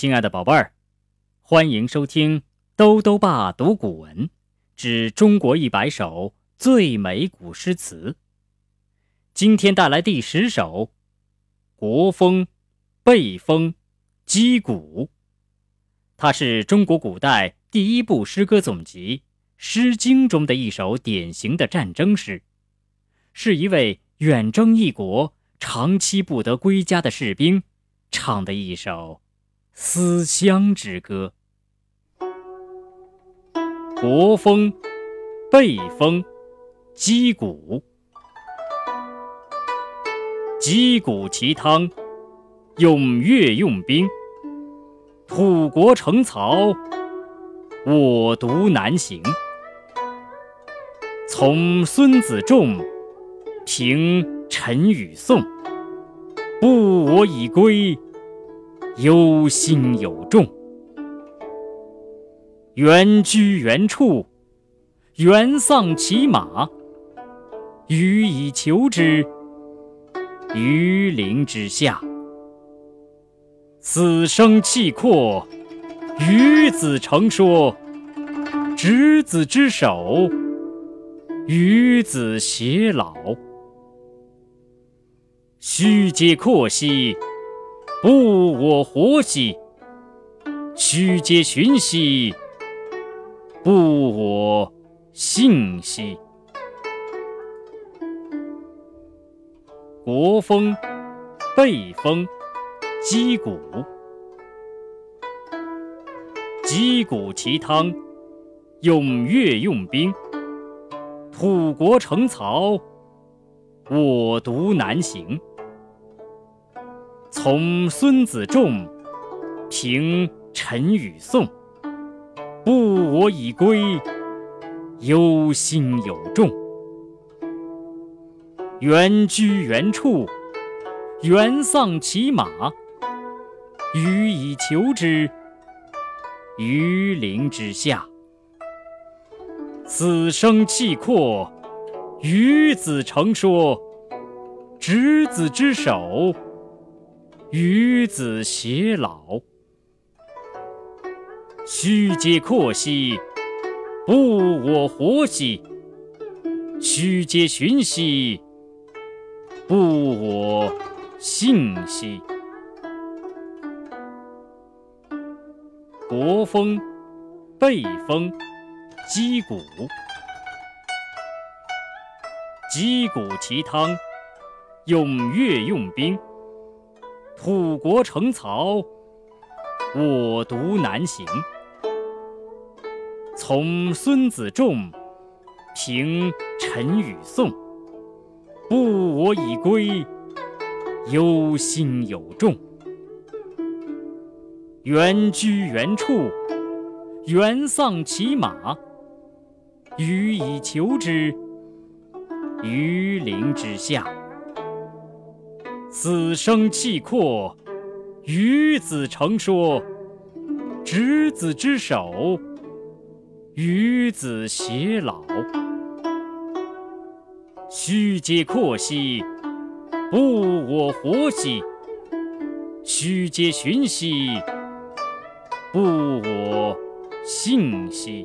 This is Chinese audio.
亲爱的宝贝儿，欢迎收听兜兜爸读古文之中国一百首最美古诗词。今天带来第十首《国风·背风·击鼓》，它是中国古代第一部诗歌总集《诗经》中的一首典型的战争诗，是一位远征异国、长期不得归家的士兵唱的一首。思乡之歌，国风，背风，击鼓，击鼓其汤，踊跃用兵。土国城曹，我独南行。从孙子仲，平陈与宋，不我以归。忧心有众，原居原处，原丧其马，予以求之，于陵之下。死生契阔，与子成说，执子之手，与子偕老。须嗟阔兮！不我活兮，须嗟寻兮；不我信兮。国风，背风，击鼓，击鼓其汤，踊跃用兵。土国城曹，我独南行。从孙子仲，平陈与宋，不我以归，忧心有众。原居原处，原丧其马，予以求之，于陵之下。死生契阔，与子成说，执子之手。与子偕老，须嗟阔兮，不我活兮；须嗟寻兮，不我信兮。国风，背风，击鼓，击鼓其汤，踊跃用兵。土国城曹，我独南行。从孙子仲，平陈与宋，不我以归，忧心有众。原居原处，原丧其马，予以求之，于陵之下。死生契阔，与子成说，执子之手，与子偕老。须嗟阔兮，不我活兮；须嗟寻兮，不我信兮。